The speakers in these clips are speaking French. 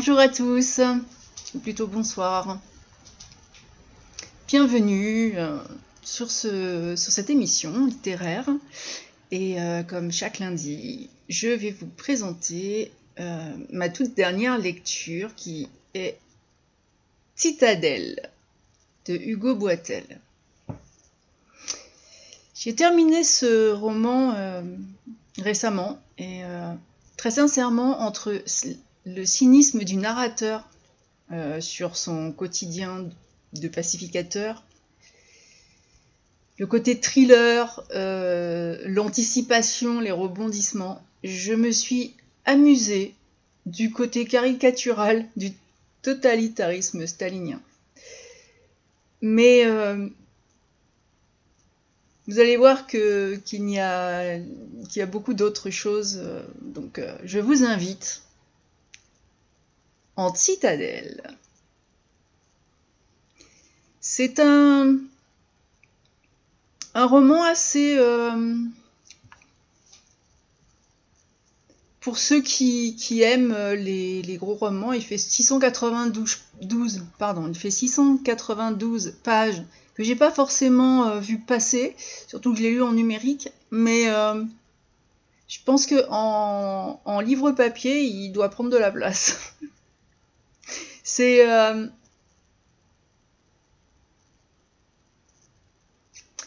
Bonjour à tous, ou plutôt bonsoir. Bienvenue euh, sur, ce, sur cette émission littéraire. Et euh, comme chaque lundi, je vais vous présenter euh, ma toute dernière lecture qui est Citadelle de Hugo Boitel. J'ai terminé ce roman récemment et très sincèrement entre le cynisme du narrateur euh, sur son quotidien de pacificateur, le côté thriller, euh, l'anticipation, les rebondissements, je me suis amusée du côté caricatural du totalitarisme stalinien. Mais euh, vous allez voir qu'il y, a, y a beaucoup d'autres choses. donc je vous invite en citadelle. C'est un, roman assez... Euh, pour ceux qui, aiment les, gros romans, il fait 692, pardon, il fait 692 pages que j'ai pas forcément euh, vu passer, surtout que je l'ai lu en numérique, mais euh, je pense que en livre papier, il doit prendre de la place. C'est euh,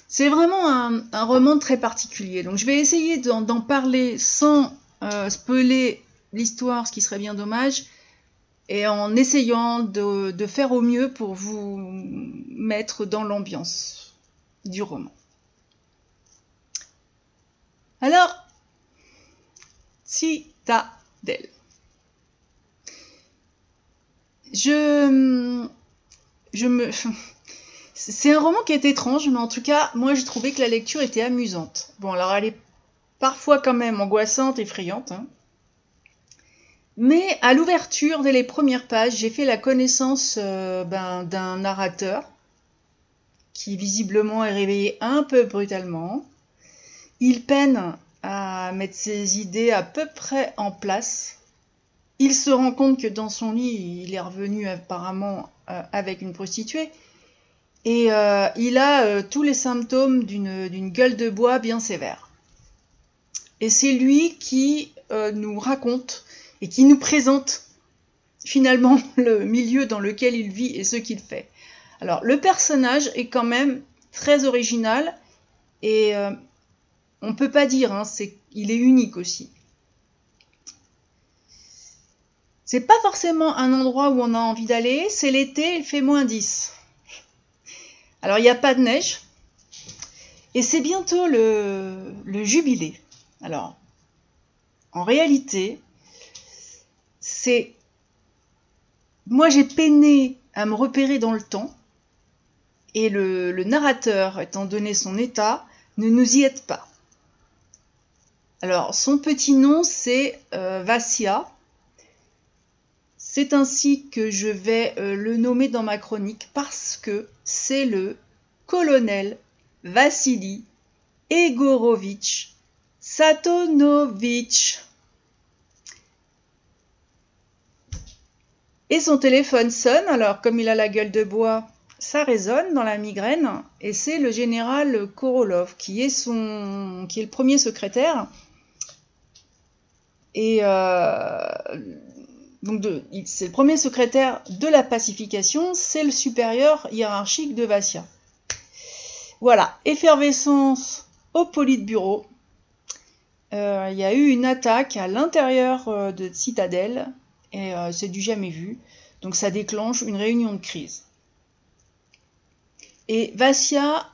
c'est vraiment un, roman très particulier. Donc je vais essayer d'en parler sans euh, spoiler l'histoire, ce qui serait bien dommage, et en essayant de, faire au mieux pour vous mettre dans l'ambiance du roman. Alors, Citadelle. Je, je me, c'est un roman qui est étrange, mais en tout cas, moi j'ai trouvé que la lecture était amusante. Bon, alors elle est parfois quand même angoissante, effrayante. Hein. Mais à l'ouverture, dès les premières pages, j'ai fait la connaissance euh, ben, d'un narrateur qui visiblement est réveillé un peu brutalement. Il peine à mettre ses idées à peu près en place il se rend compte que dans son lit, il est revenu apparemment euh, avec une prostituée. Et euh, il a euh, tous les symptômes d'une gueule de bois bien sévère. Et c'est lui qui nous raconte et qui nous présente finalement le milieu dans lequel il vit et ce qu'il fait. Alors le personnage est quand même très original et on ne peut pas dire, hein, il est unique aussi. C'est pas forcément un endroit où on a envie d'aller, c'est l'été, il fait moins 10. Alors il n'y a pas de neige, et c'est bientôt le, le jubilé. Alors, en réalité, c'est... Moi j'ai peiné à me repérer dans le temps, et le, narrateur, étant donné son état, ne nous y aide pas. Alors, son petit nom, c'est euh, Vassia, c'est ainsi que je vais euh, le nommer dans ma chronique parce que c'est le colonel Vassili Egorovitch Satonovitch. Et son téléphone sonne, alors comme il a la gueule de bois, ça résonne dans la migraine, et c'est le général Korolov qui est, son, qui est le premier secrétaire. Et euh, donc c'est le premier secrétaire de la pacification, c'est le supérieur hiérarchique de Vassia. Voilà, effervescence au Politburo. Euh, il y a eu une attaque à l'intérieur euh, de Citadelle, et euh, c'est du jamais vu. Donc ça déclenche une réunion de crise. Et Vassia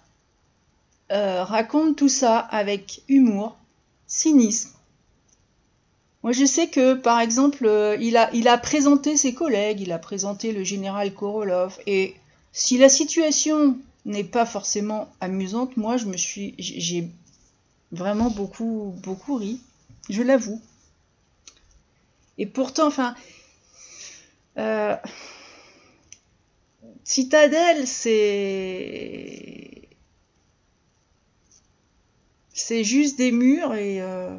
raconte tout ça avec humour, cynisme moi, je sais que, par exemple, euh, il, a, il a présenté ses collègues, il a présenté le général Korolov, et si la situation n'est pas forcément amusante, moi, je me suis, j'ai vraiment beaucoup, beaucoup ri, je l'avoue. Et pourtant, enfin, euh, Citadelle, c'est, c'est juste des murs et euh,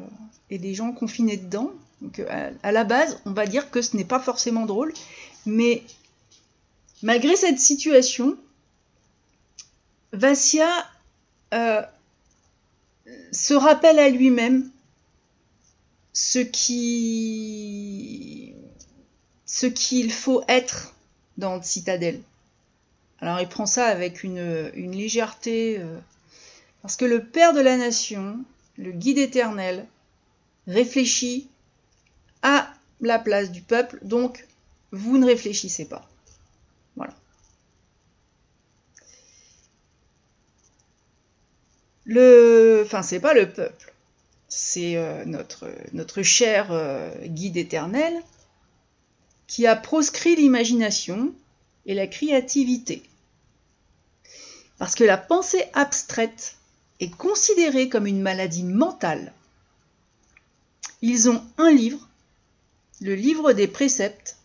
et des gens confinés dedans. Donc à la base, on va dire que ce n'est pas forcément drôle, mais malgré cette situation, Vassia euh, se rappelle à lui-même ce qu'il faut être dans Citadelle. Alors il prend ça avec une, légèreté, euh, parce que le Père de la Nation, le guide éternel, réfléchit à la place du peuple, donc vous ne réfléchissez pas. Voilà. Le, enfin, c'est pas le peuple, c'est euh, notre, cher euh, guide éternel qui a proscrit l'imagination et la créativité. Parce que la pensée abstraite est considérée comme une maladie mentale. Ils ont un livre, le livre des préceptes,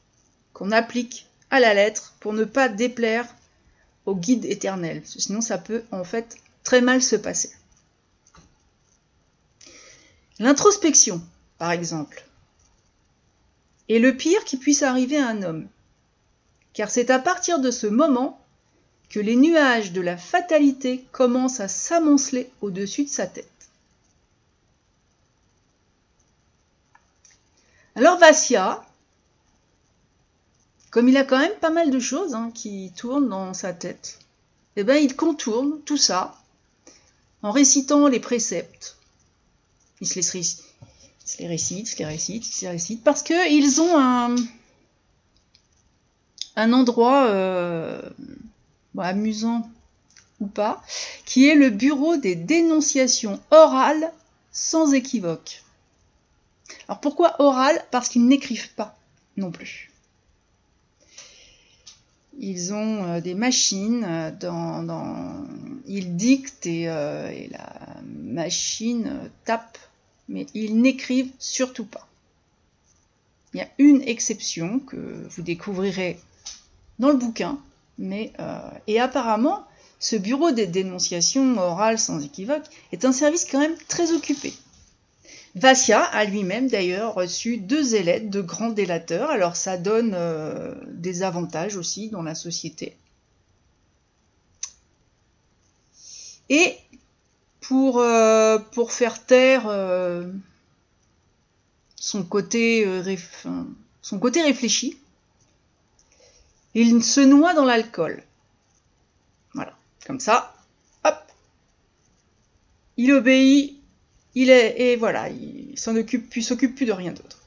qu'on applique à la lettre pour ne pas déplaire au guide éternel. Sinon, ça peut en fait très mal se passer. L'introspection, par exemple, est le pire qui puisse arriver à un homme, car c'est à partir de ce moment que les nuages de la fatalité commencent à s'amonceler au-dessus de sa tête. Alors Vassia, comme il a quand même pas mal de choses hein, qui tournent dans sa tête, eh ben, il contourne tout ça en récitant les préceptes. Il se les, récite, il se les récite, il se les récite, parce qu'ils ont un, un endroit euh, amusant ou pas, qui est le bureau des dénonciations orales sans équivoque. Alors pourquoi orales Parce qu'ils n'écrivent pas non plus. Ils ont euh, des machines, euh, dans, ils dictent et, et la machine tape, mais ils n'écrivent surtout pas. Il y a une exception que vous découvrirez dans le bouquin, mais, euh, et apparemment, ce bureau des dénonciations orales sans équivoque est un service quand même très occupé. Vassia a lui-même d'ailleurs reçu deux ailettes de grands délateurs, alors ça donne euh, des avantages aussi dans la société. Et pour, euh, faire taire son, côté, son côté réfléchi, il se noie dans l'alcool. Voilà, comme ça, hop, il obéit, il est, et voilà, il s'en occupe plus, s'occupe plus de rien d'autre.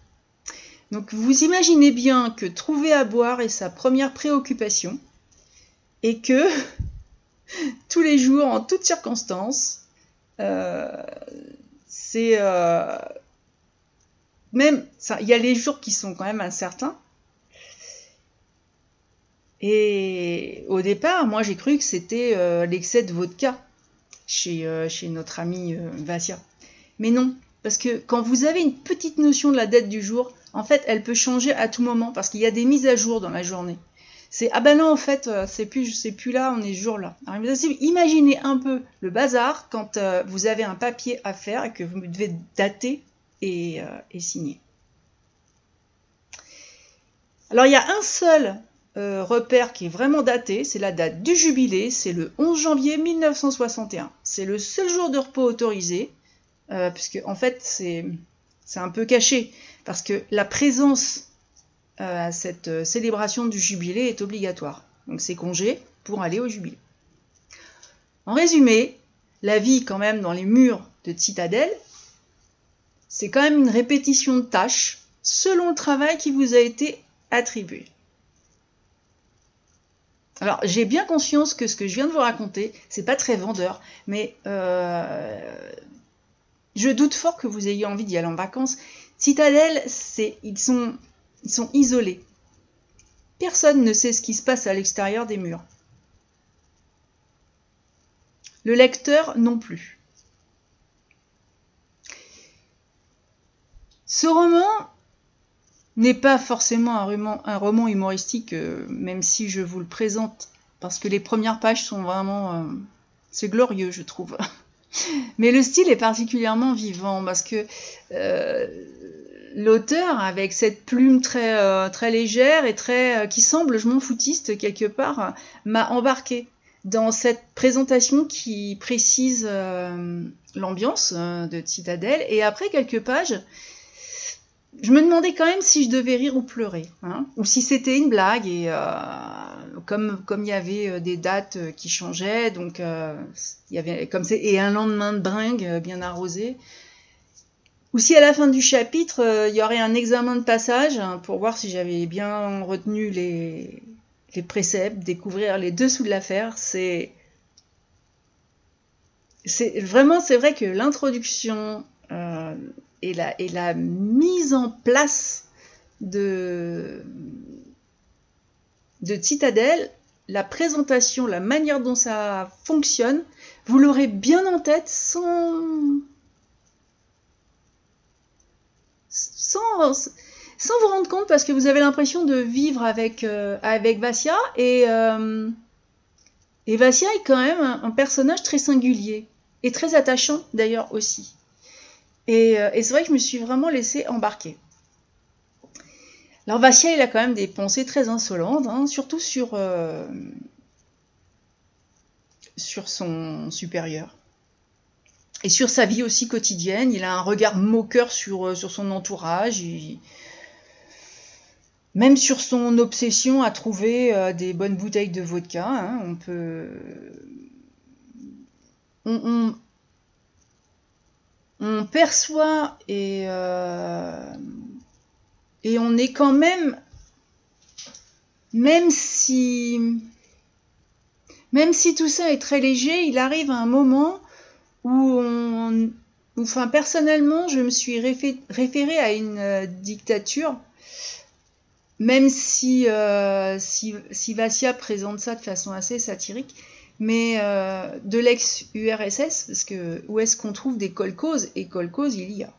Donc vous imaginez bien que trouver à boire est sa première préoccupation et que tous les jours, en toutes circonstances, euh, c'est euh, même il y a les jours qui sont quand même incertains et au départ, moi j'ai cru que c'était euh, l'excès de vodka chez, chez notre ami Vassia. Mais non, parce que quand vous avez une petite notion de la dette du jour, en fait, elle peut changer à tout moment parce qu'il y a des mises à jour dans la journée. C'est ah ben non, en fait, c'est plus, plus là, on est jour là. Alors, imaginez un peu le bazar quand vous avez un papier à faire et que vous devez dater et, et signer. Alors il y a un seul euh, repère qui est vraiment daté, c'est la date du jubilé, c'est le 11 janvier 1961. C'est le seul jour de repos autorisé, euh, puisque en fait c'est un peu caché, parce que la présence euh, à cette célébration du jubilé est obligatoire. Donc c'est congé pour aller au jubilé. En résumé, la vie quand même dans les murs de Citadelle, c'est quand même une répétition de tâches selon le travail qui vous a été attribué. Alors, j'ai bien conscience que ce que je viens de vous raconter, c'est pas très vendeur, mais euh, je doute fort que vous ayez envie d'y aller en vacances. Citadelle, c'est ils sont, isolés. Personne ne sait ce qui se passe à l'extérieur des murs. Le lecteur non plus. Ce roman n'est pas forcément un roman, humoristique, euh, même si je vous le présente, parce que les premières pages sont vraiment... Euh, c'est glorieux, je trouve. Mais le style est particulièrement vivant, parce que euh, l'auteur, avec cette plume très, euh, très légère et très, euh, qui semble, je m'en foutiste quelque part, m'a embarqué dans cette présentation qui précise l'ambiance de Citadelle. Et après quelques pages, je me demandais quand même si je devais rire ou pleurer, hein, ou si c'était une blague. Et comme comme il y avait des dates qui changeaient, donc y avait comme et un lendemain de bringue bien arrosé. Ou si à la fin du chapitre, euh, il y aurait un examen de passage hein, pour voir si j'avais bien retenu les, les préceptes, découvrir les dessous de l'affaire, c'est c'est vraiment c'est vrai que l'introduction euh, et, la, et la mise en place de de Citadel, la présentation, la manière dont ça fonctionne, vous l'aurez bien en tête sans sans, vous rendre compte parce que vous avez l'impression de vivre avec, euh, avec Vassia et, euh, et Vassia est quand même un, personnage très singulier et très attachant d'ailleurs aussi. Et, euh, et c'est vrai que je me suis vraiment laissée embarquer. Alors Vassia, il a quand même des pensées très insolentes, hein, surtout sur, sur son supérieur et sur sa vie aussi quotidienne. Il a un regard moqueur sur, euh, son entourage. Même sur son obsession à trouver euh, des bonnes bouteilles de vodka, hein, on peut. Perçoit et, euh, et on est quand même. Même si. Même si tout ça est très léger, il arrive un moment où on, enfin personnellement, je me suis référée à une euh, dictature, même si, euh, si, si, Vassia présente ça de façon assez satirique, mais euh, de l'ex-URSS, parce que où est-ce qu'on trouve des colcoses Et colcoses, il y a.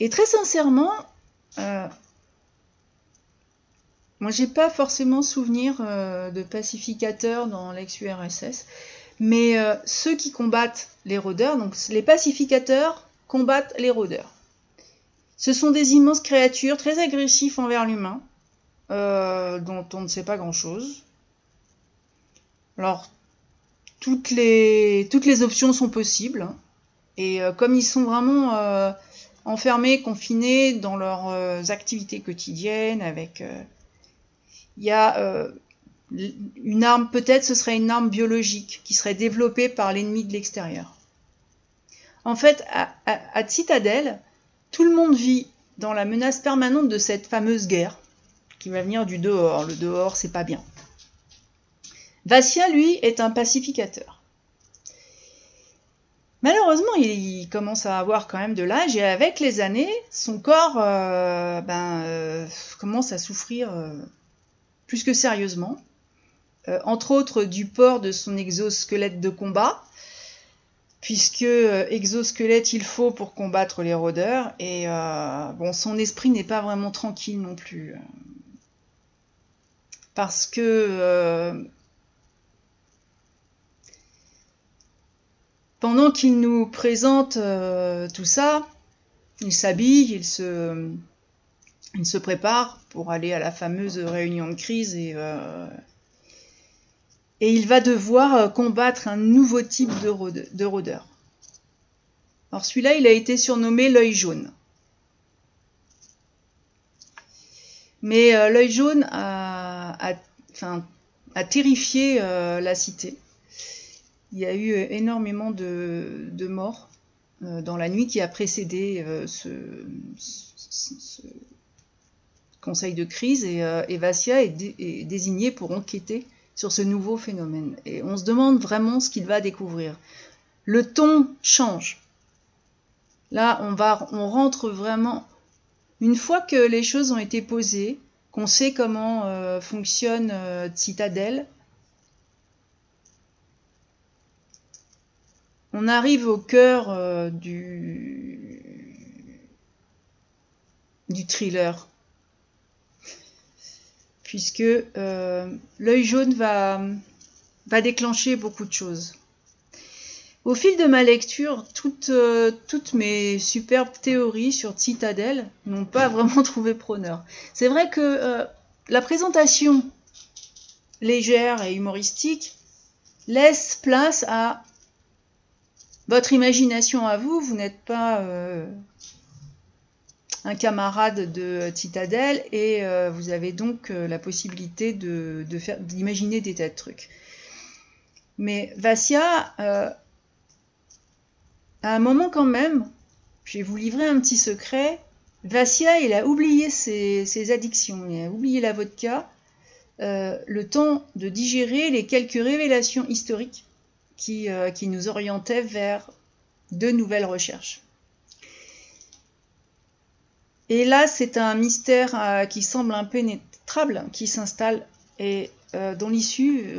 Et très sincèrement, moi, j'ai pas forcément souvenir euh, de pacificateurs dans l'ex-URSS, mais euh, ceux qui combattent les rôdeurs, donc les pacificateurs combattent les rôdeurs. Ce sont des immenses créatures très agressives envers l'humain, euh, dont on ne sait pas grand-chose. Alors, toutes les, options sont possibles, et comme ils sont vraiment enfermés, confinés dans leurs activités quotidiennes, avec il y a euh, une arme, peut-être ce serait une arme biologique qui serait développée par l'ennemi de l'extérieur. En fait, à, Citadelle, tout le monde vit dans la menace permanente de cette fameuse guerre qui va venir du dehors. Le dehors, c'est pas bien. Vassia, lui, est un pacificateur. Malheureusement, il, commence à avoir quand même de l'âge et avec les années, son corps euh, ben, euh, commence à souffrir plus que sérieusement, euh, entre autres du port de son exosquelette de combat, puisque euh, exosquelette il faut pour combattre les rôdeurs, et euh, bon, son esprit n'est pas vraiment tranquille non plus. Parce que pendant qu'il nous présente tout ça, il s'habille, il se prépare pour aller à la fameuse réunion de crise et, euh, il va devoir euh, combattre un nouveau type de, rôdeur. Alors celui-là, il a été surnommé l'œil jaune. Mais euh, l'œil jaune a, terrifié la cité. Il y a eu énormément de, morts dans la nuit qui a précédé ce, conseil de crise et, euh, Vassia est, désigné pour enquêter sur ce nouveau phénomène. Et on se demande vraiment ce qu'il va découvrir. Le ton change. Là, on, va, on rentre vraiment. Une fois que les choses ont été posées, qu'on sait comment euh, fonctionne euh, Citadel, on arrive au cœur du, du thriller puisque euh, l'œil jaune va déclencher beaucoup de choses. Au fil de ma lecture, toutes, euh, toutes mes superbes théories sur Citadel n'ont pas vraiment trouvé preneur. C'est vrai que euh, la présentation légère et humoristique laisse place à votre imagination à vous. Vous n'êtes pas euh, un camarade de Citadel et vous avez donc la possibilité d'imaginer des tas de trucs. Mais Vassia à un moment quand même, je vais vous livrer un petit secret. Vassia, il a oublié ses, addictions, il a oublié la vodka, euh, le temps de digérer les quelques révélations historiques qui, euh, qui nous orientaient vers de nouvelles recherches. Et là, c'est un mystère euh, qui semble impénétrable, qui s'installe et dont l'issue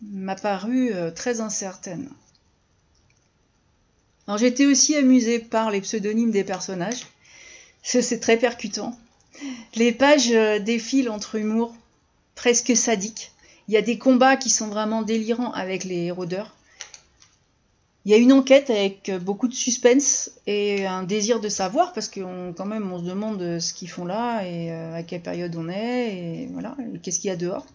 m'a paru très incertaine. Alors été aussi amusée par les pseudonymes des personnages. C'est très percutant. Les pages euh, défilent entre humour presque sadique. Il y a des combats qui sont vraiment délirants avec les rôdeurs. Il y a une enquête avec euh, beaucoup de suspense et un désir de savoir parce qu'on quand même on se demande ce qu'ils font là et euh, à quelle période on est et voilà qu'est-ce qu'il y a dehors.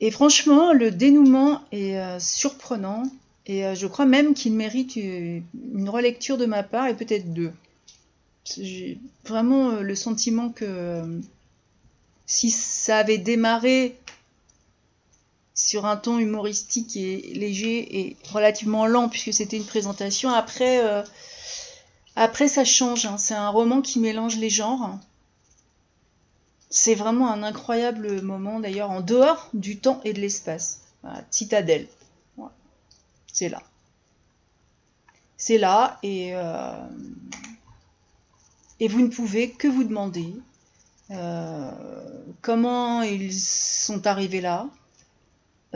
Et franchement, le dénouement est surprenant. Et euh, je crois même qu'il mérite une relecture de ma part et peut-être deux. J'ai vraiment euh, le sentiment que euh, si ça avait démarré sur un ton humoristique et léger et relativement lent puisque c'était une présentation, après, après ça change. Hein. C'est un roman qui mélange les genres. C'est vraiment un incroyable moment d'ailleurs en dehors du temps et de l'espace. Citadelle c'est là. C'est là et, euh, et vous ne pouvez que vous demander euh, comment ils sont arrivés là,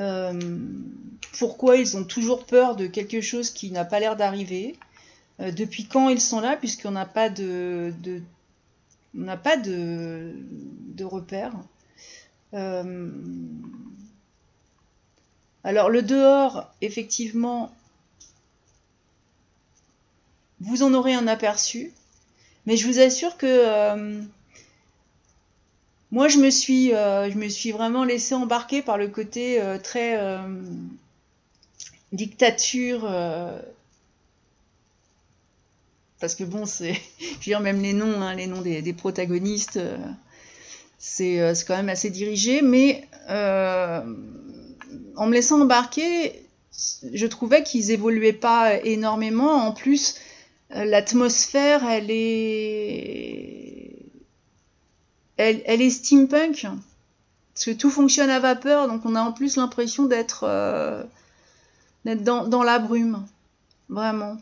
euh, pourquoi ils ont toujours peur de quelque chose qui n'a pas l'air d'arriver, depuis quand ils sont là, puisqu'on n'a pas de, on n'a pas de, de repères. Alors le dehors, effectivement, vous en aurez un aperçu, mais je vous assure que euh, moi je me suis, euh, vraiment laissé embarquer par le côté euh, très dictature. parce que bon, c'est, je veux dire même les noms, hein, les noms des, des protagonistes, c'est quand même assez dirigé, mais en me laissant embarquer, je trouvais qu'ils évoluaient pas énormément. En plus, euh, l'atmosphère, elle est, elle, est steampunk, parce que tout fonctionne à vapeur, donc on a en plus l'impression d'être euh, dans, la brume, vraiment.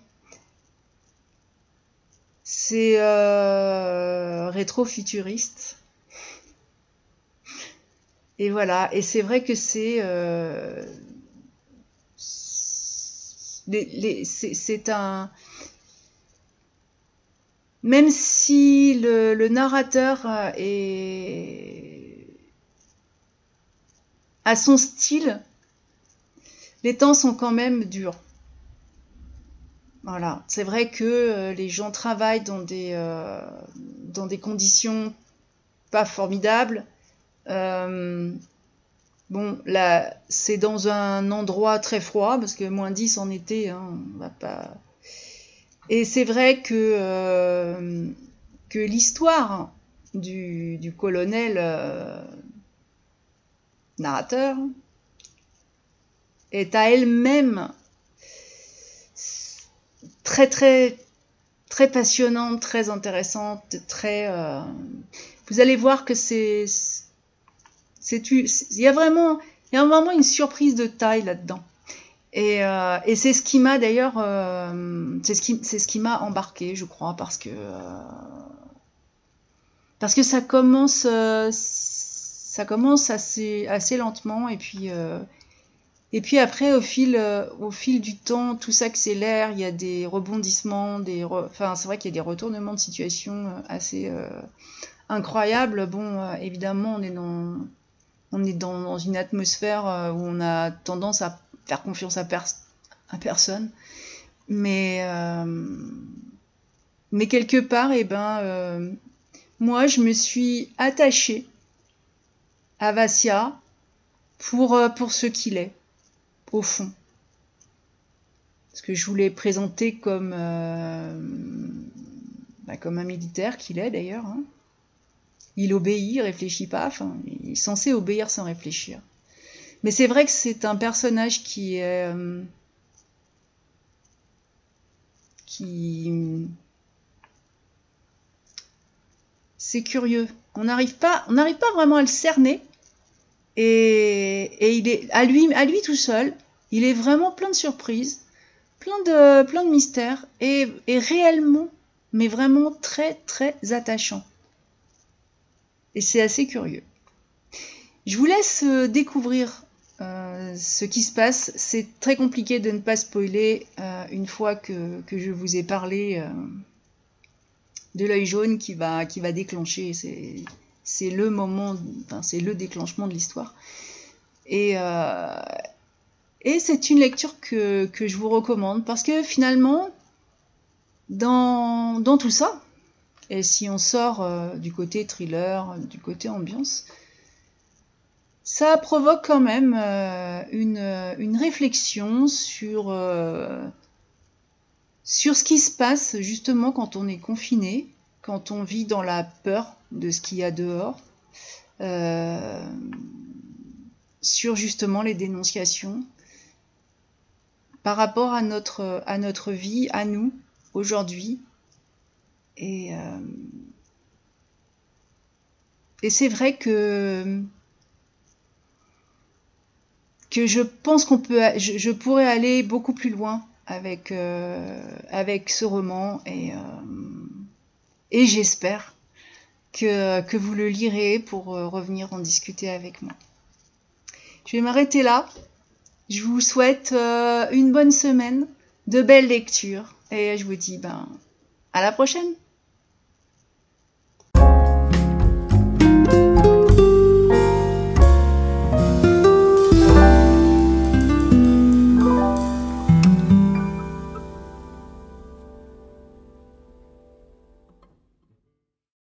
C'est euh, rétro-futuriste. Et voilà, et c'est vrai que c'est euh, c'est un même si le, narrateur est à son style, les temps sont quand même durs. Voilà, c'est vrai que euh, les gens travaillent dans des, euh, dans des conditions pas formidables. Euh, bon, là, c'est dans un endroit très froid, parce que moins 10 en été, hein, on va pas. Et c'est vrai que, euh, que l'histoire du, colonel euh, narrateur est à elle-même très très très passionnante, très intéressante, très. vous allez voir que c'est il y a vraiment, il y a vraiment une surprise de taille là-dedans. Et, euh, et c'est ce qui m'a d'ailleurs, euh, c'est ce qui, c'est ce qui m'a embarqué, je crois, parce que euh, parce que ça commence, ça commence assez, assez lentement, et puis et puis après, au fil, au fil du temps, tout s'accélère. Il y a des rebondissements, des, enfin, c'est vrai qu'il y a des retournements de situation assez incroyables. Bon, évidemment, on est dans on est dans, une atmosphère euh, où on a tendance à, faire confiance à, personne. Mais, mais quelque part, eh ben, moi, je me suis attachée à Vassia pour, ce qu'il est, au fond. Ce que je voulais présenter comme, bah, comme un militaire qu'il est d'ailleurs. Hein. Il obéit, il réfléchit pas, il est censé obéir sans réfléchir. Mais c'est vrai que c'est un personnage qui est. Euh. C'est curieux. On n'arrive pas, on n'arrive pas vraiment à le cerner. Et, il est à lui, à lui tout seul. Il est vraiment plein de surprises, plein de, plein de mystères et réellement mais vraiment très très attachant. Et c'est assez curieux. Je vous laisse euh, découvrir euh, ce qui se passe. C'est très compliqué de ne pas spoiler euh, une fois que, je vous ai parlé de l'œil jaune qui va, qui va déclencher. C'est le moment, enfin, c'est le déclenchement de l'histoire. Et, et c'est une lecture que, que, je vous recommande parce que finalement, dans, tout ça, et si on sort euh, du côté thriller, du côté ambiance, ça provoque quand même euh, une, réflexion sur, euh, sur ce qui se passe justement quand on est confiné, quand on vit dans la peur de ce qu'il y a dehors, sur justement les dénonciations par rapport à notre, à notre vie, à nous, aujourd'hui. Et, euh, et c'est vrai que, que je pense qu'on peut, je, pourrais aller beaucoup plus loin avec, euh, avec ce roman et, euh, et j'espère que, que vous le lirez pour revenir en discuter avec moi. Je vais m'arrêter là. Je vous souhaite une bonne semaine, de belles lectures et je vous dis ben à la prochaine